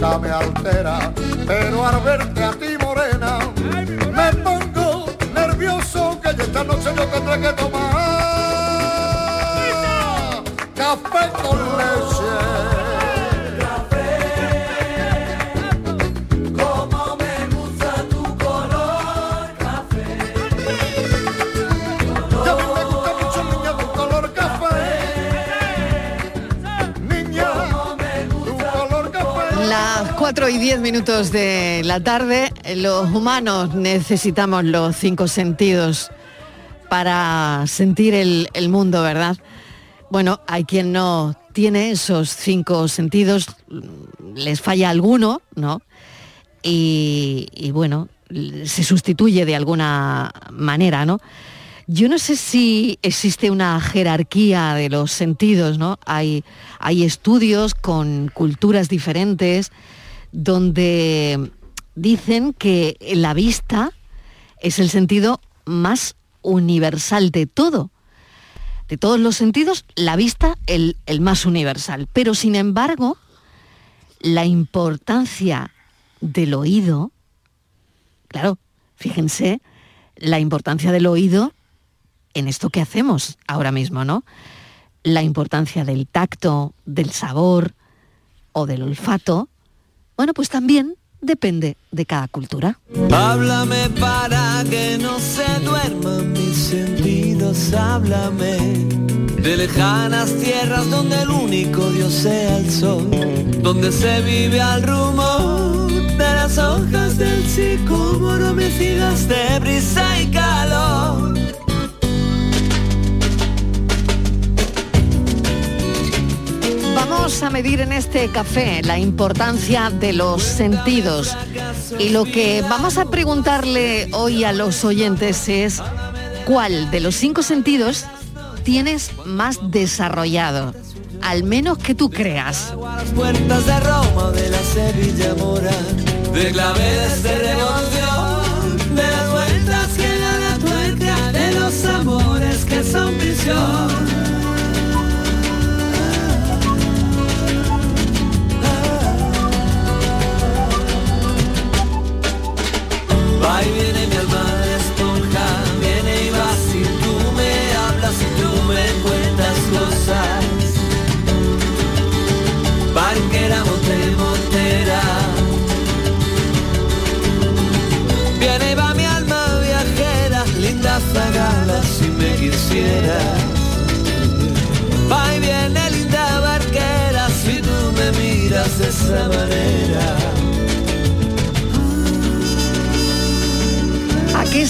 Nunca me altera. Pero al verte y 10 minutos de la tarde, los humanos necesitamos los cinco sentidos para sentir el, mundo, ¿verdad? Bueno, hay quien no tiene esos cinco sentidos, les falla alguno, ¿no? Y, y bueno, se sustituye de alguna manera, ¿no? Yo no sé si existe una jerarquía de los sentidos, ¿no? Hay, hay estudios con culturas diferentes donde dicen que la vista es el sentido más universal de todo. De todos los sentidos, la vista el, el más universal. Pero sin embargo, la importancia del oído, claro, fíjense, la importancia del oído en esto que hacemos ahora mismo, ¿no? La importancia del tacto, del sabor o del olfato, bueno, pues también depende de cada cultura. Háblame para que no se duerman mis sentidos, háblame de lejanas tierras donde el único Dios sea el sol, donde se vive al rumor de las hojas del sicómoro mecidas de brisa y calor. Vamos a medir en este café la importancia de los sentidos. Y lo que vamos a preguntarle hoy a los oyentes es cuál de los cinco sentidos tienes más desarrollado, al menos que tú creas. De las vueltas que la tuerca, de los amores que son prisión.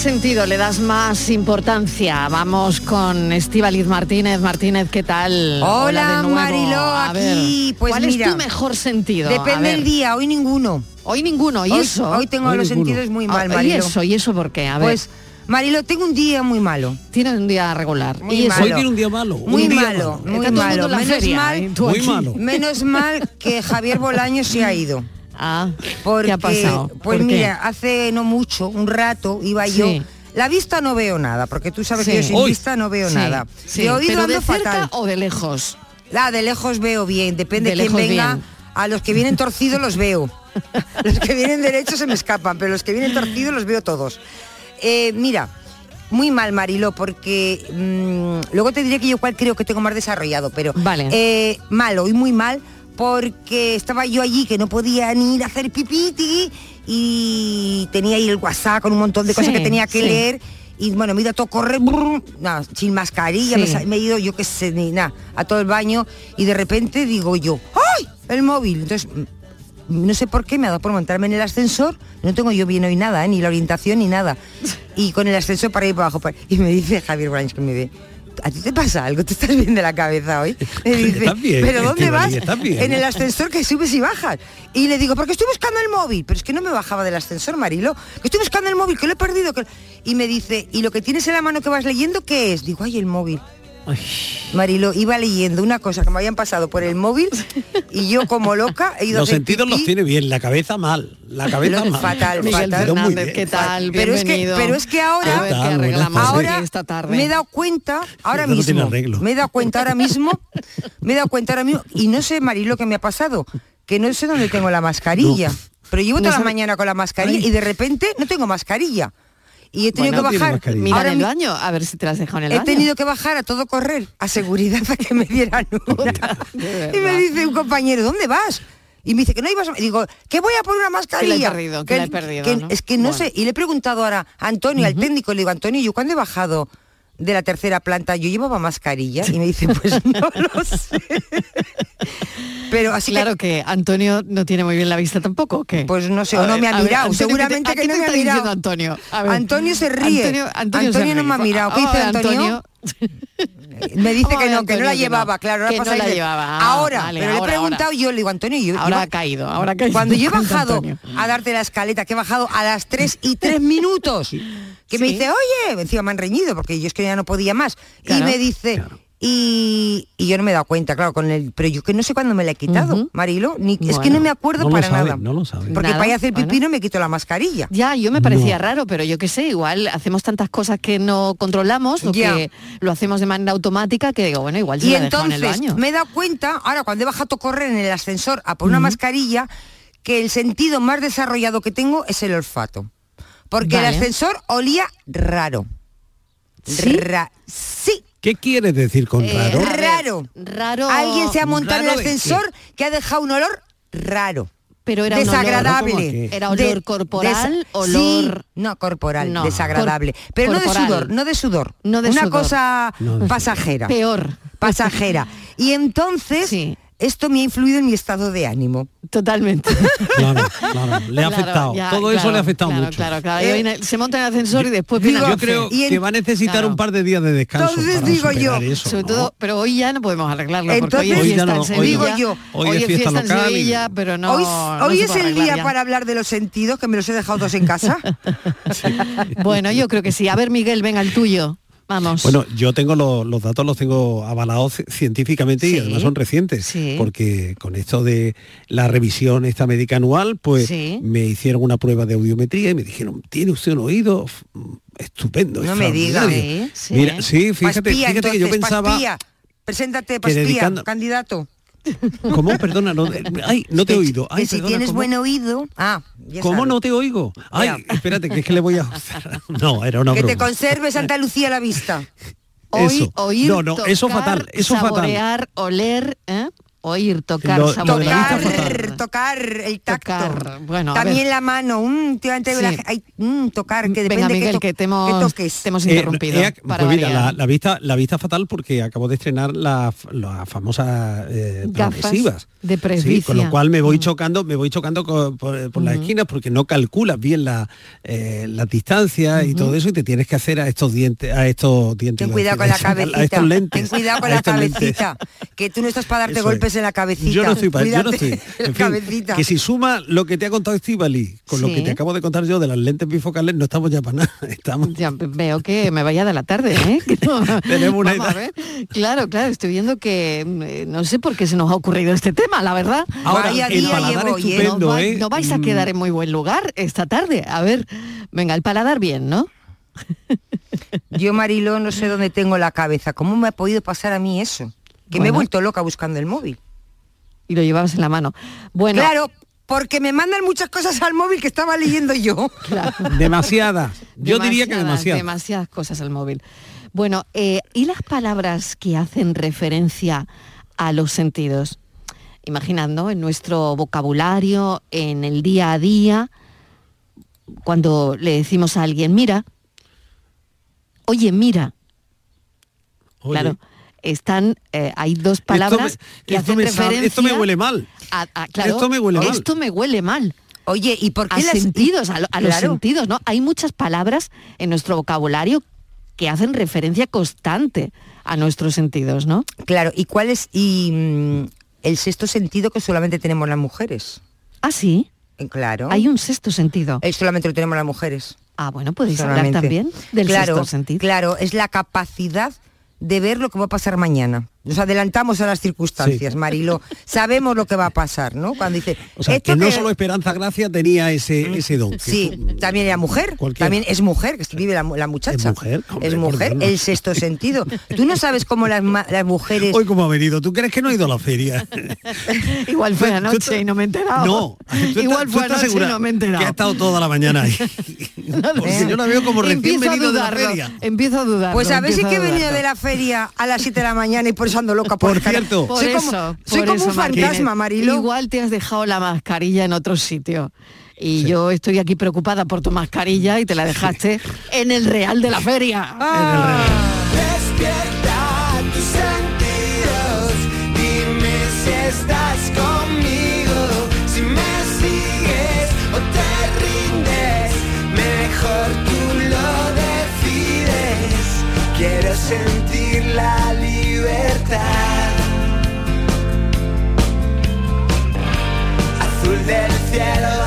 Sentido le das más importancia? Vamos con Estíbaliz Martínez. Martínez, ¿qué tal? Hola, de nuevo. Mariló, A ver, aquí, pues ¿cuál mira, es tu mejor sentido? Depende del día, hoy ninguno. Hoy ninguno, ¿y hoy, eso? Hoy tengo Hoy los ninguno. sentidos muy mal, Ah, ¿Y Mariló. eso? ¿Y eso por qué? A ver, Pues, Marilo, tengo un día muy malo. tienes un día regular. Muy ¿Y eso? malo. Hoy tiene un día malo. Muy día malo, muy malo. Menos feria, mal, ¿eh? Muy malo. menos mal que Javier Bolaño se ha ido. Ah, Porque, ¿qué ha pasado? Pues ¿Por qué? mira, hace no mucho, un rato, iba yo. La vista no veo nada, porque tú sabes Sí. que yo sin Uy. vista no veo Sí, nada. sí. De oído ¿Pero de cerca fatal. o de lejos? La de lejos veo bien, depende De de quién venga. bien. A los que vienen torcidos los veo. los que vienen derechos se me escapan, pero los que vienen torcidos los veo todos. Eh, mira, muy mal, Marilo, porque mm, luego te diré que yo cuál creo que tengo más desarrollado, pero Vale. eh, malo y muy mal porque estaba yo allí que no podía ni ir a hacer pipí tigui, y tenía ahí el WhatsApp con un montón de cosas Sí, que tenía que sí. leer y bueno, me he ido a todo correr, brrr, sin mascarilla, Sí. me, he ido, yo qué sé, ni nada, a todo el baño y de repente digo yo, ¡ay! El móvil. Entonces, mm, no sé por qué me ha dado por montarme en el ascensor, no tengo yo bien hoy nada, ¿eh? ni la orientación ni nada. Y con el ascensor para ir para abajo. para- Y me dice Javier Blanch que me ve. ¿A ti te pasa algo? ¿Te estás bien de la cabeza hoy? Me dice, bien, ¿pero dónde vas? Bien. En el ascensor que subes y bajas. Y le digo, porque estoy buscando el móvil. Pero es que no me bajaba del ascensor, Marilo. Que estoy buscando el móvil, que lo he perdido. que- Y me dice, ¿y lo que tienes en la mano que vas leyendo qué es? Digo, ay, el móvil. Ay, Marilo, iba leyendo una cosa que me habían pasado por el móvil y yo como loca he ido a los hacer sentidos los tiene bien, la cabeza mal. La cabeza mal. fatal, Miguel fatal. Muy bien. ¿qué tal? Pero es que- Bienvenido. pero es que ahora- A. Ahora esta tarde. me he dado cuenta, ahora no mismo, arreglo. me he dado cuenta ahora mismo, me he dado cuenta ahora mismo, y no sé, Marilo, qué me ha pasado, que no sé dónde tengo la mascarilla, pero llevo No toda la sabe- mañana con la mascarilla Ay. y de repente no tengo mascarilla. Y he tenido Bueno, que bajar. mascarilla. Mira ahora en el baño, a ver si te las dejado en el He baño. tenido que bajar a todo correr, a seguridad a que me dieran una. De y me dice un compañero, ¿dónde vas? Y me dice que no ibas a... y Digo, que voy a poner una mascarilla. perdido, que la he perdido, que- ¿no? Es que no Bueno. sé. Y le he preguntado ahora a Antonio, al técnico, le digo, Antonio, ¿yo cuando he bajado de la tercera planta yo llevaba mascarilla? Y me dice, pues no lo sé. Pero así Claro que Antonio no tiene muy bien la vista tampoco, ¿o qué? Pues no sé, o no ver, me ha ver, mirado, Antonio, ¿qué te- seguramente que qué no te me ha mirado. Antonio? Antonio se ríe. Antonio, Antonio, Antonio se no me ha mirado. ¿Qué Vamos dice Antonio? Me dice que no, que no la llevaba, claro. Ahora Que no la le- llevaba. Ah, ahora, vale, pero le he preguntado ahora. yo, le digo, Antonio, yo, Ahora yo- ha caído, ahora ha caído. Cuando yo he bajado Antonio. a darte la escaleta, que he bajado a las 3 y 3 minutos, que me dice, oye, encima me han reñido, porque yo es que ya no podía más. Claro, y me dice, y, y yo no me he dado cuenta, claro, con el, pero yo que no sé cuándo me la he quitado, Ujú. Marilo, ni, es que no me acuerdo no para sabe, nada. no lo sabe. Porque Nada, para ir a hacer pipí bueno. no me quito la mascarilla. Ya, yo me parecía No. raro, pero yo qué sé, igual hacemos tantas cosas que no controlamos o Ya. que lo hacemos de manera automática que digo, bueno, igual se Y la en el entonces baño. me he dado cuenta, ahora cuando he bajado a correr en el ascensor a por una mascarilla, que el sentido más desarrollado que tengo es el olfato. Porque Vale. el ascensor olía raro. ¿Sí? Ra- sí. ¿Qué quieres decir con Eh, raro? Raro. Raro. Alguien se ha montado en ¿Raro el ascensor que ha dejado un olor raro. Pero era un olor- desagradable. Era olor De- corporal, olor- Sí, no, corporal, No, desagradable. pero no de sudor, no de sudor. No de Una sudor. cosa No de pasajera. Peor. Pasajera. Y entonces, Sí. Esto me ha influido en mi estado de ánimo. Totalmente. Claro, claro, le ha Claro, afectado. ya, Todo eso claro, le ha afectado claro, mucho. Claro, claro. Y Eh, se monta en el ascensor y después digo, Yo creo Y en- que va a necesitar Claro. un par de días de descanso. Entonces para digo yo, eso, Sobre ¿no? todo, pero hoy ya no podemos arreglarlo porque hoy Entonces- es Hoy ya no, en hoy Sevilla. Digo yo, hoy es es fiesta fiesta en local y- Sevilla, pero no. hoy no hoy se es el día ya. para hablar de los sentidos, que me los he dejado todos en casa. Bueno, yo creo que sí. A ver, Miguel, venga el tuyo. Vamos. Bueno, yo tengo los, los datos, los tengo avalados ci- científicamente Sí, y además son recientes, sí. porque con esto de la revisión esta médica anual, pues Sí. me hicieron una prueba de audiometría y me dijeron, tiene usted un oído estupendo. No me diga. extraordinario". Sí, sí. Mira, sí, fíjate, Paspía, fíjate que yo pensaba... Paspía. Preséntate, dedicando- candidato. ¿Cómo? Perdona, no, ay, no te he oído. Ay, que si perdona, tienes ¿cómo? buen oído... Ah, ya ¿Cómo sabes. no te oigo? Ay, Mira. espérate, que es que le voy a... No, era una Que te broma. conserve Santa Lucía la vista. Oí- eso. oír, No, no, eso tocar, fatal, eso fatal. saborear, oler, ¿eh? Oír, tocar, Lo- saborear. Tocar, tocar el tacto. Tocar, bueno, También la mano, mm, la- hay, mm, tocar, que depende Venga, Miguel, to- que te hemos, toques. te hemos Eh, interrumpido. eh, para pues mira, la, la vista, la vista fatal porque acabo de estrenar las la famosas eh, progresivas. de Sí, con lo cual me voy Mm. chocando, me voy chocando co- por, por las esquinas porque no calculas bien la, eh, las distancias y todo eso y te tienes que hacer a estos dientes, a estos dientes. Ten cuidado con la a cabecita. estos lentes. Ten cuidado con la cabecita. Que tú no estás para darte Eso es. En la cabecita. Yo no estoy para, yo no Cuídate estoy. la En fin, cabecita. que si suma lo que te ha contado Estivali con lo que te acabo de contar yo de las lentes bifocales, no estamos ya para nada. Estamos. Ya veo que me vaya de la tarde, ¿eh? No- Tenemos una Vamos a edad. ver. Claro, claro, estoy viendo que eh, no sé por qué se nos ha ocurrido este tema, la verdad. Ahora, Vaya el día paladar llevo, estupendo, no, ¿eh? no vais a Mm, quedar en muy buen lugar esta tarde. A ver, venga, el paladar bien, ¿no? Yo, Marilo, no sé dónde tengo la cabeza. ¿Cómo me ha podido pasar a mí eso? Que me he vuelto loca buscando el móvil. Y lo llevabas en la mano. Bueno, Claro, porque me mandan muchas cosas al móvil que estaba leyendo yo. claro. Demasiadas. Yo diría que Demasiadas, demasiadas. Demasiadas cosas al móvil. Bueno, eh, ¿y las palabras que hacen referencia a los sentidos? Imaginando en nuestro vocabulario, en el día a día, cuando le decimos a alguien, mira, oye, mira, Oye, claro, están, eh, hay dos palabras esto me, que hacen me sabe- referencia esto me huele mal. a- a- claro, Esto me huele mal. Esto me huele mal Oye, ¿y por qué a las sentidos, a, lo- a los sentidos, ¿no? Hay muchas palabras en nuestro vocabulario que hacen referencia constante a nuestros sentidos, ¿no? Claro, ¿y cuál es y, mm, el sexto sentido que solamente tenemos las mujeres? Ah, sí, Eh, Claro. hay un sexto sentido. Eh, solamente lo tenemos las mujeres. Ah, bueno, podéis hablar también del claro, sexto sentido. Claro, es la capacidad de ver lo que va a pasar mañana. Nos adelantamos a las circunstancias, Sí. Marilo. Sabemos lo que va a pasar, ¿no? Cuando dice, O sea, esto que no que- solo Esperanza Gracia tenía ese, ese don. Sí, también era mujer, Cualquiera. también es mujer, que escribe la, la muchacha. Es mujer, hombre, Es mujer, el sexto sentido. Tú no sabes cómo las, las mujeres... Hoy cómo ha venido. ¿Tú crees que no ha ido a la feria? Igual fue anoche y no me he enterado. No, Igual fue anoche y no me he enterado. Que ha estado toda la mañana ahí. Porque yo la veo como recién Empiezo a venido de la dudarlo, feria. Empiezo a dudar. Pues a ver si que he venido de la feria a las 7 de la mañana y por eso ando loca. Por cierto. Por soy eso, como, soy como un Martínez. fantasma, Marilo. Igual te has dejado la mascarilla en otro sitio. Y yo estoy aquí preocupada por tu mascarilla y te la dejaste en el Real de la Feria. Ah. Despierta tus sentidos, dime si estás conmigo, si me sigues o te rindes, mejor tú lo decides. Quiero sentir la Azul del cielo,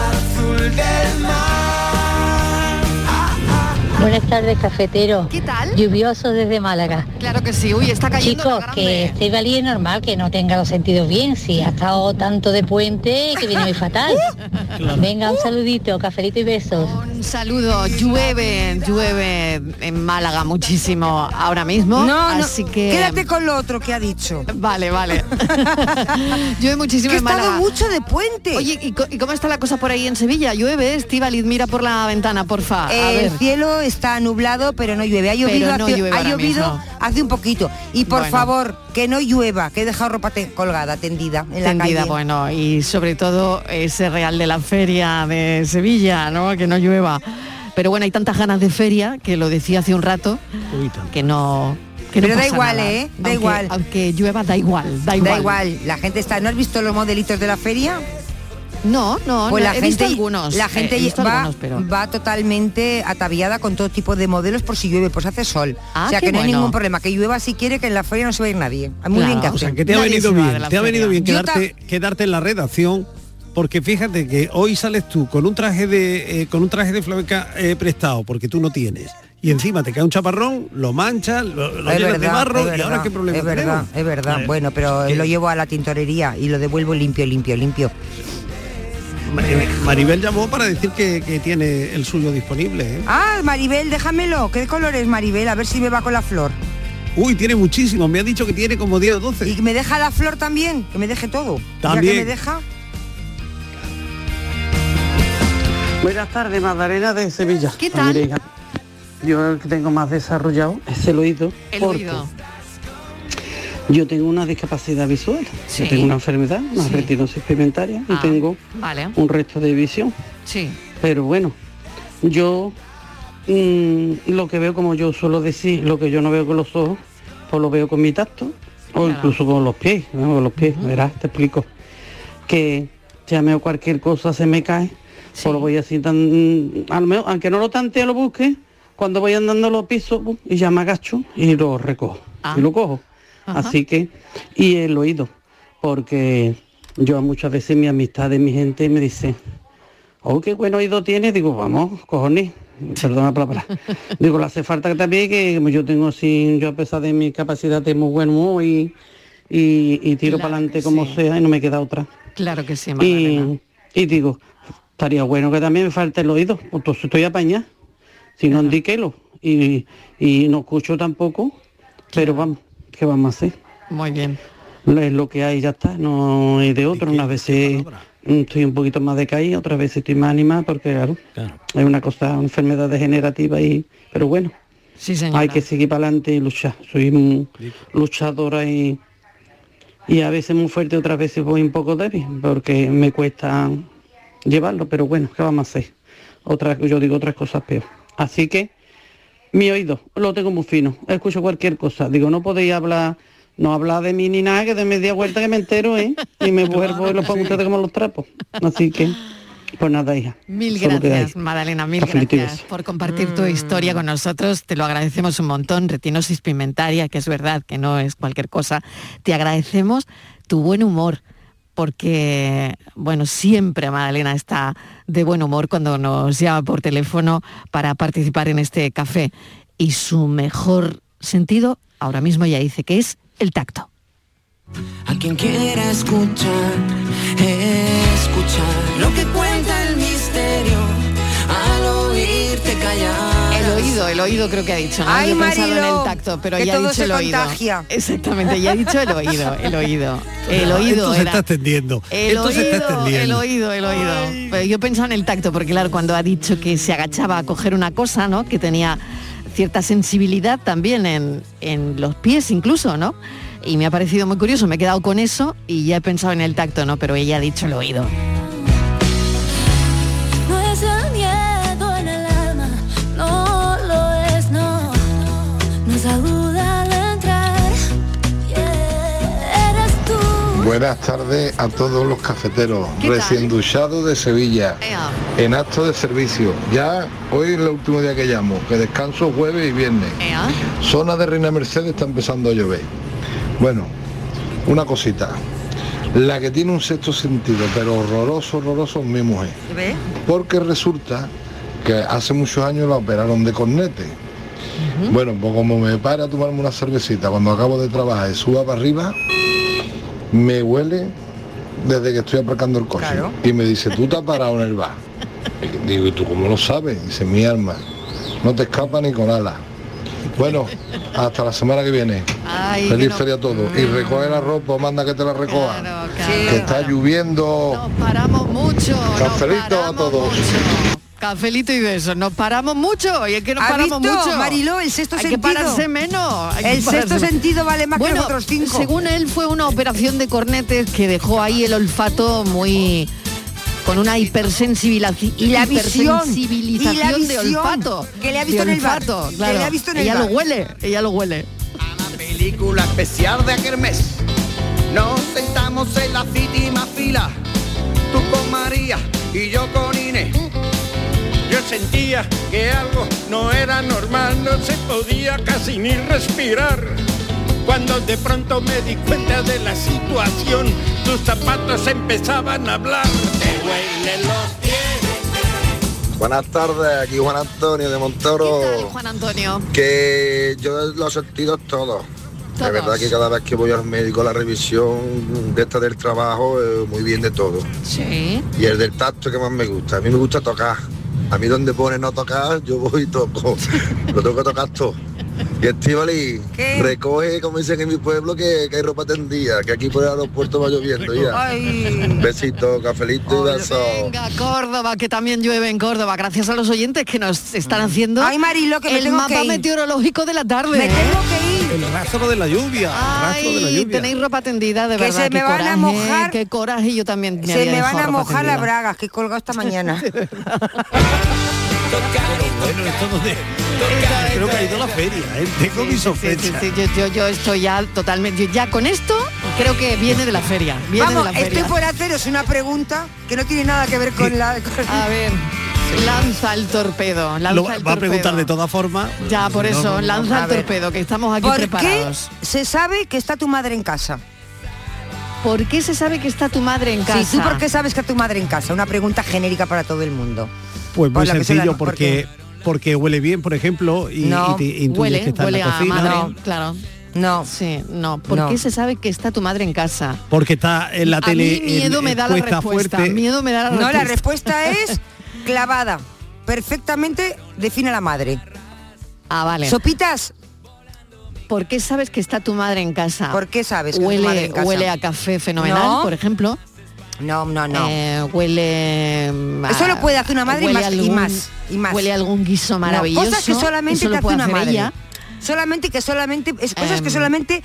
Buenas tardes, cafetero. ¿Qué tal? Lluvioso desde Málaga. Claro que sí. Uy, está cayendo Chicos, que este valí es normal que no tenga los sentidos bien. Si ha estado tanto de puente que viene muy fatal. Venga, un saludito, cafelito y besos. Un saludo. Llueve, llueve en Málaga muchísimo ahora mismo. No, no, así que quédate con lo otro que ha dicho. Vale, vale. llueve muchísimo Que he en estado Málaga. mucho de puente. Oye, ¿y, cómo está la cosa por ahí en Sevilla? ¿Llueve? Estivaliz, mira por la ventana, porfa. A ver. el cielo está nublado, pero no llueve. Ha llovido, no hace, llueve ha llovido mismo. hace un poquito. Y por Bueno. favor, que no llueva, que he dejado ropa te- colgada, tendida en la Tendida, calle. bueno, y sobre todo ese real de la feria de Sevilla, ¿no? Que no llueva. Pero bueno, hay tantas ganas de feria, que lo decía hace un rato, Uy, que no... que no Pero da igual, nada. ¿eh? Da Aunque- igual. Aunque llueva, da igual, da igual. Da igual, la gente está. ¿No has visto los modelitos de la feria? No, no, Pues no, la he gente, visto algunos. la eh, gente visto va, algunos, pero... va totalmente ataviada con todo tipo de modelos por si llueve, pues hace sol. Ah, o sea que no hay ningún problema. Que llueva si quiere, que en la feria no se va a ir nadie. Muy Claro. bien que O sea, que te ha venido bien, te ha venido bien quedarte, quedarte en la redacción, porque fíjate que hoy sales tú con un traje de eh, con un traje de flamenca eh, prestado, porque tú no tienes. Y encima te cae un chaparrón, lo manchas, lo, lo de verdad, barro es y verdad, ahora qué problema es verdad, tenemos? es verdad. Eh, Bueno, pero lo llevo a la tintorería y lo devuelvo limpio, limpio, limpio. Eh, Maribel llamó para decir que, que tiene el suyo disponible. ¿eh? Ah, Maribel, déjamelo. ¿Qué color es Maribel? A ver si me va con la flor. Uy, tiene muchísimo, me ha dicho que tiene como 10 o 12. Y que me deja la flor también, que me deje todo. Ya También. que me deja. Buenas tardes, Magdalena de Sevilla. ¿Qué tal? Yo el que tengo más desarrollado es el oído. El porque oído. Yo tengo una discapacidad visual. Sí. Yo tengo una enfermedad, una Sí. retinosis pigmentaria y Ah, tengo Vale. un resto de visión. Sí. Pero bueno, yo mm, lo que veo, como yo suelo decir, lo que yo no veo con los ojos, pues lo veo con mi tacto o incluso con los pies, ¿no? con los pies, verás, te explico. Que ya me cualquier cosa se me cae, pues lo voy así tan, a lo mejor, aunque no lo tantee, lo busque, cuando voy andando los pisos pum, y ya me agacho y lo recojo Ah. y lo cojo. Ajá. Así que, y el oído, porque yo muchas veces mi amistad de mi gente me dice, oh, qué buen oído tiene, digo, vamos, cojones, perdona la palabra. digo, le hace falta que también que yo tengo así, yo a pesar de mi capacidad de muy buen humor y, y, y tiro para adelante como sea y no me queda otra. Claro que sí. Y, y digo, estaría bueno que también me falte el oído, pues entonces estoy apañada. Si no, indiquelo. Y, y no escucho tampoco, pero vamos, ¿qué vamos a hacer? Muy bien. Es lo que hay, ya está, no hay de otro. Unas veces mm, estoy un poquito más decaída, otras veces estoy más animada, porque claro, es una cosa, una enfermedad degenerativa y, pero bueno, Sí, señora. hay que seguir para adelante y luchar. Soy muy luchadora y, y a veces muy fuerte, otras veces voy un poco débil, porque me cuesta llevarlo, pero bueno, ¿qué vamos a hacer? Otras, yo digo otras cosas peor. Así que mi oído lo tengo muy fino, escucho cualquier cosa. Digo, no podéis hablar, no hablar de mí ni nada, que de media vuelta que me entero, ¿eh? Y me vuelvo y lo pongo ustedes como los trapos. Así que, pues nada, hija. Mil gracias. Madalena, mil gracias por compartir tu historia con nosotros. Te lo agradecemos un montón. Retinosis pigmentaria, que es verdad que no es cualquier cosa. Te agradecemos tu buen humor, porque, bueno, siempre Madalena está de buen humor cuando nos llama por teléfono para participar en este café. Y su mejor sentido, ahora mismo ya dice que es el tacto. A quien quiera escuchar, escuchar lo que cuenta El oído, el oído creo que ha dicho, ¿no? Ay, Yo he pensado en el tacto, pero ya ha dicho se el oído. contagia. Exactamente, ya ha dicho el oído, el oído. El oído Esto se era- está extendiendo. El Esto se está oído, el oído, el oído. Pero yo pensaba en el tacto, porque claro, cuando ha dicho que se agachaba a coger una cosa, ¿no? Que tenía cierta sensibilidad también en, en los pies incluso, ¿no? Y me ha parecido muy curioso, me he quedado con eso y ya he pensado en el tacto, ¿no? Pero ella ha dicho el oído. Saluda al entrar. Yeah, eres tú. Buenas tardes a todos los cafeteros, recién duchados de Sevilla, en acto de servicio. Ya hoy es el último día que llamo, que descanso jueves y viernes. Zona de Reina Mercedes está empezando a llover. Bueno, una cosita. La que tiene un sexto sentido, pero horroroso, horroroso, es mi mujer. ¿Ve? Porque resulta que hace muchos años la operaron de cornete. Bueno, pues como me para a tomarme una cervecita cuando acabo de trabajar y suba para arriba, me huele desde que estoy aparcando el coche. Claro. Y me dice, tú te has parado en el bar. Y digo, ¿y tú cómo lo sabes? Dice, mi alma, no te escapa ni con alas. Bueno, hasta la semana que viene. Ay, Feliz no- feria a todos. Y recoge la ropa, manda que te la recoja. Que está lloviendo. Paramos mucho. nos a todos. mucho. Cafelito y besos. Nos paramos mucho y es que nos ¿Ha paramos visto, mucho. Mariló, el sexto hay sentido? que pararse menos. hay que El sexto pararse- sentido vale más que Bueno, los otros cinco. Según él fue una operación de cornetes que dejó ahí el olfato muy con una hipersensibilización Y la visión, hipersensibilización y la de visión, olfato que le ha visto de en el bar, olfato, que claro. le ha visto en el ella bar. lo huele ella lo huele película especial de aquel mes. Nos sentamos en la última fila, tú con María y yo con Inés. Yo sentía que algo no era normal, no se podía casi ni respirar. Cuando de pronto me di cuenta de la situación, tus zapatos empezaban a hablar. Te huelen los pies. Buenas tardes, aquí Juan Antonio de Montoro. Juan Antonio Que yo los sentidos todos. La verdad que cada vez que voy al médico la revisión de esta del trabajo, eh, muy bien de todo. sí Y el del tacto que más me gusta. A mí me gusta tocar. A mí donde pone no tocar, yo voy y toco. Lo tengo que tocar todo. Y Estivali, recoge, como dicen en mi pueblo, que, que hay ropa tendida, que aquí por el aeropuerto va lloviendo ya. Ay. Besito, cafelito y besos. Venga, Córdoba, que también llueve en Córdoba, gracias a los oyentes que nos están haciendo Ay, Marilo, que me el tengo mapa que ir. meteorológico de la tarde. Me tengo que ir. El rastro de la lluvia. el rastro de la Ay, lluvia. tenéis ropa tendida, de Que verdad. se me qué van a coraje, mojar. Qué coraje, yo también me Se había me van a mojar las bragas que he colgado esta mañana. Bueno, esto donde creo que ha ido a la feria, ¿eh? Tengo mis Sí, sí, sospechas. sí, yo, yo, yo estoy ya totalmente, yo ya con esto creo que viene de la feria, viene Vamos, de la feria. estoy por haceros una pregunta que no tiene nada que ver con la... con- A ver, lanza el torpedo, lanza Lo el va a preguntar de todas formas. Ya, por No, eso, no, no. lanza el torpedo, que estamos aquí ¿Por qué preparados. se sabe que está tu madre en casa? ¿Por qué se sabe que está tu madre en casa? Sí, ¿tú por qué sabes que está tu madre en casa? Una pregunta genérica para todo el mundo. Pues muy Por sencillo, la- porque porque huele bien, por ejemplo, y, No, y te intuyes Huele, que está en huele a madre, No. claro. No. Sí, no. ¿Por No. qué se sabe que está tu madre en casa? Porque está en la a tele mí miedo en- me en da la puesta respuesta. fuerte. Miedo me da la No, respuesta. la respuesta es clavada. Perfectamente define a la madre. Ah, vale. Sopitas, ¿Por qué sabes que está tu madre en casa? ¿por qué sabes que es tu madre Huele, en casa? huele a café fenomenal, No. por ejemplo. No, no, no. Eh, huele. mm, Eso lo puede hacer una madre y más, y más, y más. Huele a algún guiso No, maravilloso. cosas que solamente te hace una madre. ella. Solamente que solamente es cosas que Em. solamente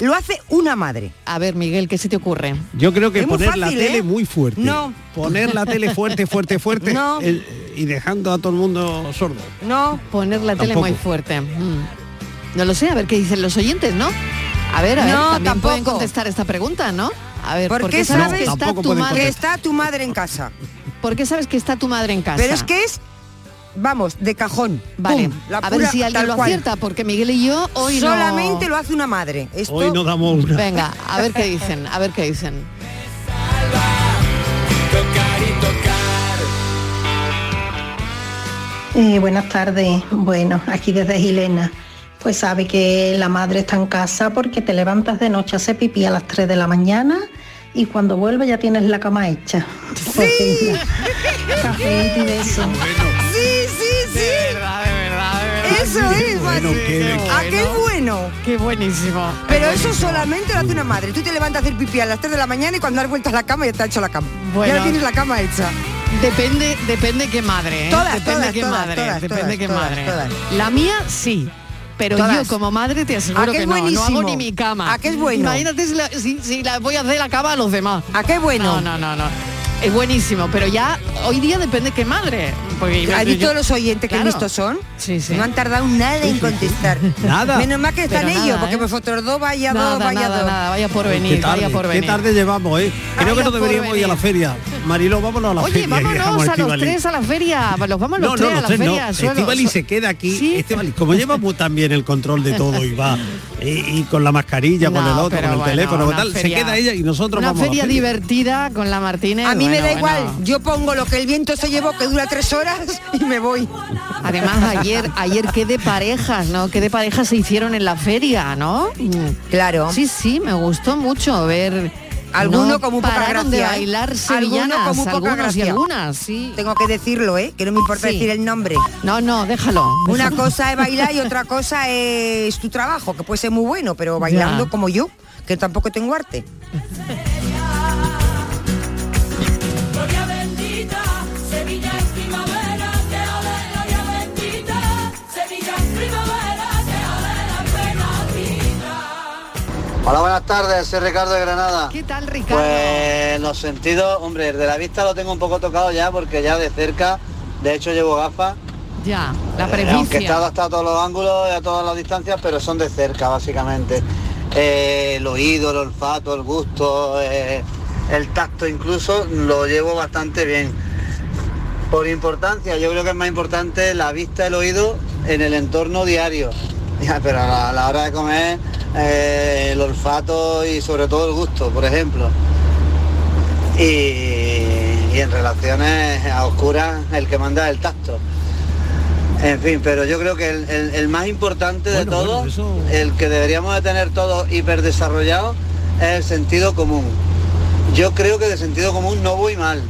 lo hace una madre. A ver, Miguel, ¿qué se te ocurre? Yo creo que Es poner la tele ¿eh? muy fuerte. No. Poner la tele fuerte, fuerte, fuerte. No. el- y dejando a todo el mundo sordo. No, Poner la tele Tampoco. muy fuerte. Mm. No lo sé, a ver qué dicen los oyentes, ¿no? A ver, a ver, No, también pueden tampoco. contestar esta pregunta, ¿no? A ver, ¿Por ¿por, qué sabes que está tu pueden madre? que está tu madre en casa. ¿Por qué sabes que está tu madre en casa? Pero es que es, vamos, de cajón. Vale, Pum, la a ver si alguien lo cual. acierta, porque Miguel y yo hoy no- Solamente lo hace una madre. Esto, Hoy no damos una. Venga, a ver qué dicen, a ver qué dicen. Tocar y tocar. Eh, buenas tardes. Bueno, aquí desde Gilena. Pues sabe que la madre está en casa porque te levantas de noche a hacer pipí a las 3 de la mañana y cuando vuelve ya tienes la cama hecha. Sí. Café y beso. Eso es, bueno, qué- ¿A qué bueno? Qué buenísimo. Pero eso solamente lo hace una madre. Tú te levantas a hacer pipí a las 3 de la mañana y cuando has vuelto a la cama ya te ha hecho la cama. Bueno. Ya tienes la cama hecha. Depende, depende qué madre, ¿eh? Todas, depende todas, qué todas, madre, todas, depende todas, qué todas, madre. todas. La mía sí. Pero Todas. yo como madre te ¿A aseguro qué que es no, no hago ni mi cama. ¿A qué es bueno? Imagínate si la, si- si la voy a hacer la cama a los demás. ¿A qué bueno? No, no, no, no. Es buenísimo, pero ya hoy día depende qué madre. Porque ¿Has visto yo- los oyentes que Claro. listos son? Sí, sí. No han tardado nada en contestar. Nada. Menos mal que están Pero ellos, nada, porque ¿eh? vosotros dos, vaya Nada, dos, vaya nada, dos. nada, vaya por venir, Qué tarde, vaya por qué venir. tarde llevamos, ¿eh? Creo Vaya que no deberíamos ir a la feria. Mariló, vámonos a la Oye, feria. que vámonos a los tres a la feria. Los vamos los No, tres no, a los la tres no. feria. su- se queda aquí. Sí. Estíbaliz, como lleva también el control de todo y va y, y con la mascarilla, con el otro, con el bueno, teléfono, una tal, feria- se queda ella y nosotros Una vamos a la feria divertida con la Martínez. A mí me da igual, yo pongo lo que el viento se llevó, que dura tres horas, y me voy. Además ayer, ayer qué de parejas, ¿no? Qué de parejas se hicieron en la feria, ¿no? Claro. Sí, sí, me gustó mucho ver. Alguno no con muy poca de gracia, ¿eh? bailar Alguno sevillanas, con muy poca algunos y gracia. algunas, sí. Tengo que decirlo, ¿eh? Que no me importa Sí. decir el nombre. No, no, déjalo. Una cosa es bailar y otra cosa es tu trabajo, que puede ser muy bueno, pero bailando Ya. como yo, que tampoco tengo arte. Hola, buenas tardes, soy Ricardo de Granada. ¿Qué tal, Ricardo? Pues los sentidos, hombre, de la vista lo tengo un poco tocado ya porque ya de cerca, de hecho llevo gafas, Ya, la eh, aunque presbicia. estado hasta todos los ángulos y a todas las distancias, pero son de cerca básicamente. Eh, el oído, el olfato, el gusto, eh, el tacto incluso, lo llevo bastante bien. Por importancia, yo creo que es más importante la vista, el oído en el entorno diario. Ya, pero a la, hora de comer, eh, el olfato y sobre todo el gusto, por ejemplo. Y, y en relaciones a oscuras, el que manda el tacto. En fin, pero yo creo que el, el- el más importante de Bueno, todo, bueno, eso- el que deberíamos de tener todos hiperdesarrollado, es el sentido común. Yo creo que de sentido común no voy mal.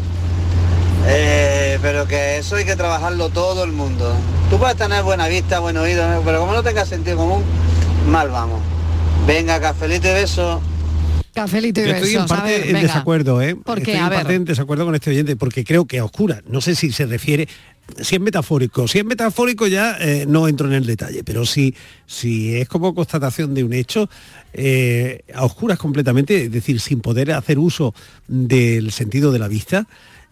Eh, pero que eso hay que trabajarlo todo el mundo. Tú puedes tener buena vista, buen oído, ¿no? pero como no tengas sentido común, mal vamos. Venga, cafelito y beso. Cafelito y Yo estoy en besos. A parte ver, en venga. desacuerdo, ¿eh? ¿Por qué? Estoy A en parte ver. en desacuerdo con este oyente, porque creo que a oscuras, no sé si se refiere, si es metafórico, si es metafórico ya eh, no entro en el detalle, pero si, si es como constatación de un hecho, eh, a oscuras completamente, es decir, sin poder hacer uso del sentido de la vista,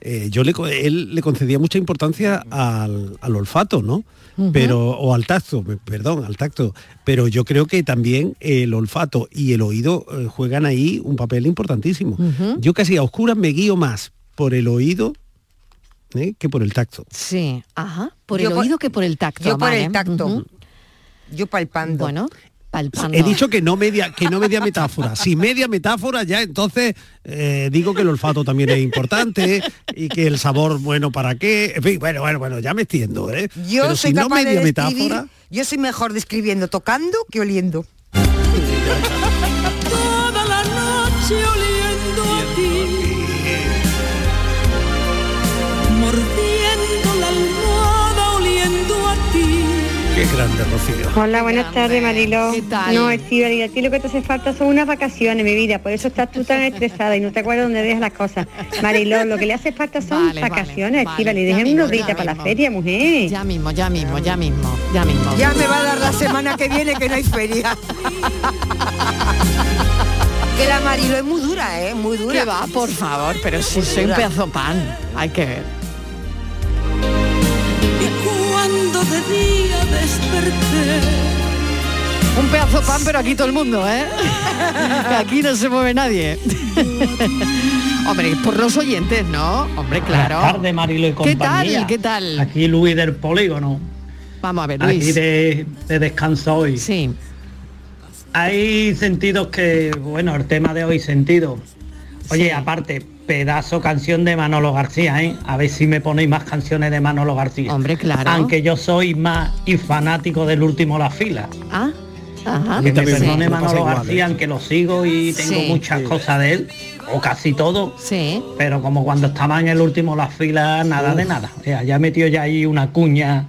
eh, yo le, él le concedía mucha importancia al, al olfato, ¿no? pero o al tacto, perdón, al tacto, pero yo creo que también el olfato y el oído eh, juegan ahí un papel importantísimo. Yo casi a oscuras me guío más por el oído ¿eh? que por el tacto. Sí, ajá. Por Yo el por- oído que por el tacto. yo por el tacto. Yo palpando. Bueno, palpando. He dicho que no media, que no media metáfora. Si media metáfora ya entonces eh, digo que el olfato también es importante y que el sabor, bueno, ¿para qué? En fin, bueno, bueno, bueno, ya me extiendo, ¿eh? Yo Pero soy si no capaz media de describir, metáfora. yo soy mejor describiendo tocando que oliendo. Toda la noche Qué grande, Rocío. Hola, buenas tardes, Marilo. ¿Qué tal? No, Estivali, a ti lo que te hace falta son unas vacaciones, mi vida. Por eso estás tú tan estresada y no te acuerdas dónde dejas las cosas. Marilo, lo que le hace falta son Vale, vale, vacaciones, vale, Estivali. ya Dejen unos días para la feria, mujer. Ya mismo, ya mismo, ya mismo, ya mismo. Ya me va a dar la semana que viene que no hay feria. que la Marilo es muy dura, ¿eh? Muy dura. ¿Qué va? Por favor, pero si soy un pedazo de pan. Hay que ver. Y cuando de día desperté, Un pedazo de pan, pero aquí todo el mundo, ¿eh? Aquí no se mueve nadie. Hombre, por los oyentes, ¿no? Hombre, claro. Buenas tardes, Marilo y ¿Qué compañía. tal? ¿Qué tal? Aquí Luis del Polígono. Vamos a ver, Aquí Luis. de, de descanso hoy. Sí. Hay sentidos que, bueno, el tema de hoy sentido. Oye, aparte, pedazo canción de Manolo García, ¿eh? A ver si me ponéis más canciones de Manolo García. Hombre, claro. Aunque yo soy más y fanático del último La Fila. Ah, ajá. Que me perdone Manolo igual, García, ¿eh? aunque lo sigo y tengo Sí. muchas cosas de él, o casi todo. Sí. Pero como cuando estaba en el último La Fila, nada de nada. O sea, ya metió ya ahí una cuña,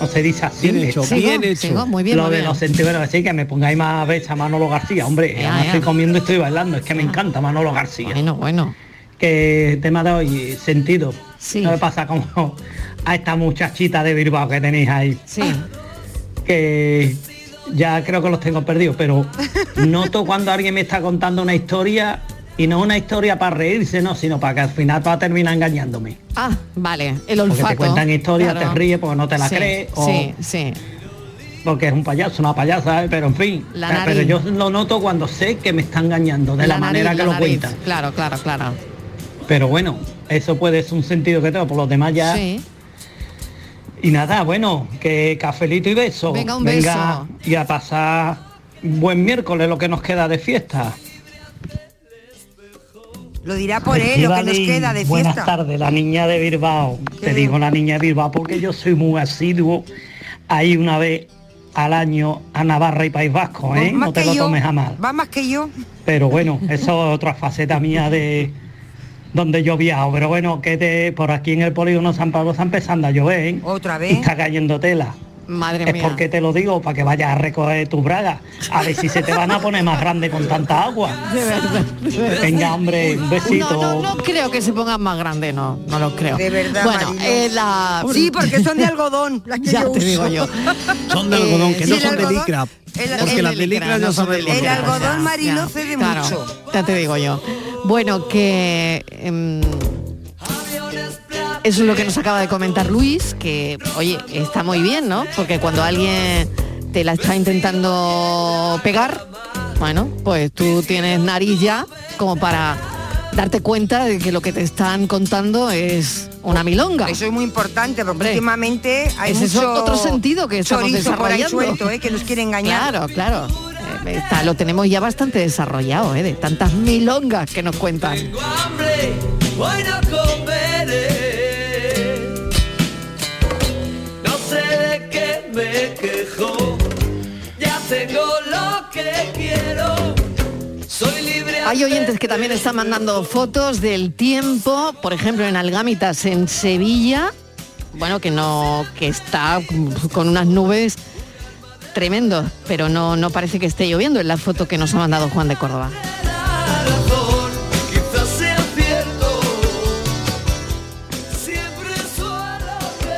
no se dice así. Bien hecho, hecha. bien hecho. Sigo, muy bien, lo muy de bien. los sentidos, así que me pongáis más veces a Manolo García, hombre, Ya, estoy comiendo, estoy bailando, es que me encanta Manolo García. Bueno, bueno. Que el tema de hoy, sentido. Sí. ¿No me pasa como a esta muchachita de Bilbao que tenéis ahí? Sí. Que ya creo que los tengo perdidos, pero noto cuando alguien me está contando una historia y no una historia para reírse, no, sino para que al final a terminar engañándome. Ah, vale. El Porque olfato. te cuentan historias, claro. te ríes porque no te la Sí, crees, o Sí, sí. porque es un payaso, una payasa, ¿eh? pero en fin. La pero yo lo noto cuando sé que me está engañando, de la, nariz, manera que lo cuentan. Claro, claro, claro. Pero bueno, eso puede ser un sentido que tengo, por los demás ya. Sí. Y nada, bueno, que cafelito y beso. Venga, un beso. y a pasar buen miércoles lo que nos queda de fiesta. Lo dirá por él, lo que nos queda de Buenas fiesta. tardes, la niña de Bilbao. Te bien. digo la niña de Bilbao porque yo soy muy asiduo ahí una vez al año a Navarra y País Vasco, ¿eh? Más No te que lo yo, tomes a mal. Va más que yo. Pero bueno, eso es otra faceta mía de donde yo viajo. Pero bueno, que te, por aquí en el polígono San Pablo está empezando a llover, ¿eh? Otra Y vez. está cayendo tela. Madre Es mía. porque te lo digo, para que vayas a recoger tus bragas. A ver si se te van a poner más grande con tanta agua. De verdad. de verdad. Venga, hombre, un besito. No, no, no creo que se pongan más grande, no, no lo creo. De verdad, Bueno, eh, la... Sí, porque son de algodón, las que Ya yo te uso. digo yo. Son de algodón, que Eh, no sí, son de licra. el- Porque el las de licra no son de sabemos. El licra. algodón ya, cede claro, mucho. Ya te digo yo. Bueno, que em, eso es lo que nos acaba de comentar Luis, que oye, está muy bien, ¿no? Porque cuando alguien te la está intentando pegar, bueno, pues tú tienes nariz ya como para darte cuenta de que lo que te están contando es una milonga. Eso es muy importante porque Hombre, últimamente hay ese es mucho otro sentido que estamos chorizo por ahí desarrollando. suelto, ¿eh? que nos quiere engañar. Claro, claro. Eh, está- lo tenemos ya bastante desarrollado, ¿eh? de tantas milongas que nos cuentan. hambre. No Hay oyentes que también están mandando fotos del tiempo, por ejemplo en Algámitas en Sevilla, bueno que no, que está con unas nubes tremendos, pero no, no parece que esté lloviendo en la foto que nos ha mandado Juan de Córdoba.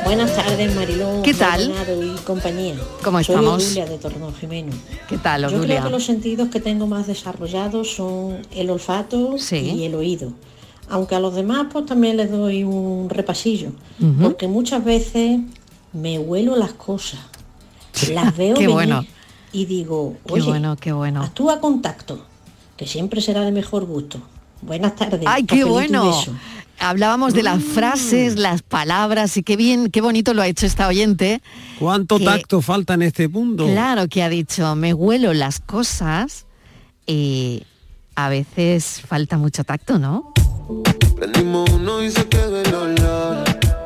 Buenas tardes, Marilón. ¿Qué tal? Y compañía. ¿Cómo Soy estamos? Odulia de Torno Jimeno. ¿Qué tal, Yo Odulia? creo que los sentidos que tengo más desarrollados son el olfato y el oído. Aunque a los demás pues también les doy un repasillo. Porque muchas veces me huelo las cosas. Las veo Qué venir bueno. y digo, Qué oye, bueno, qué bueno. actúa con tacto, que siempre será de mejor gusto. Buenas tardes. ¡Ay, qué bueno! Hablábamos de las frases, las palabras y qué bien, qué bonito lo ha hecho esta oyente. ¿Cuánto que- tacto falta en este mundo? Claro que ha dicho, me huelo las cosas y a veces falta mucho tacto, ¿no? Prendimos uno y se quedó el olor.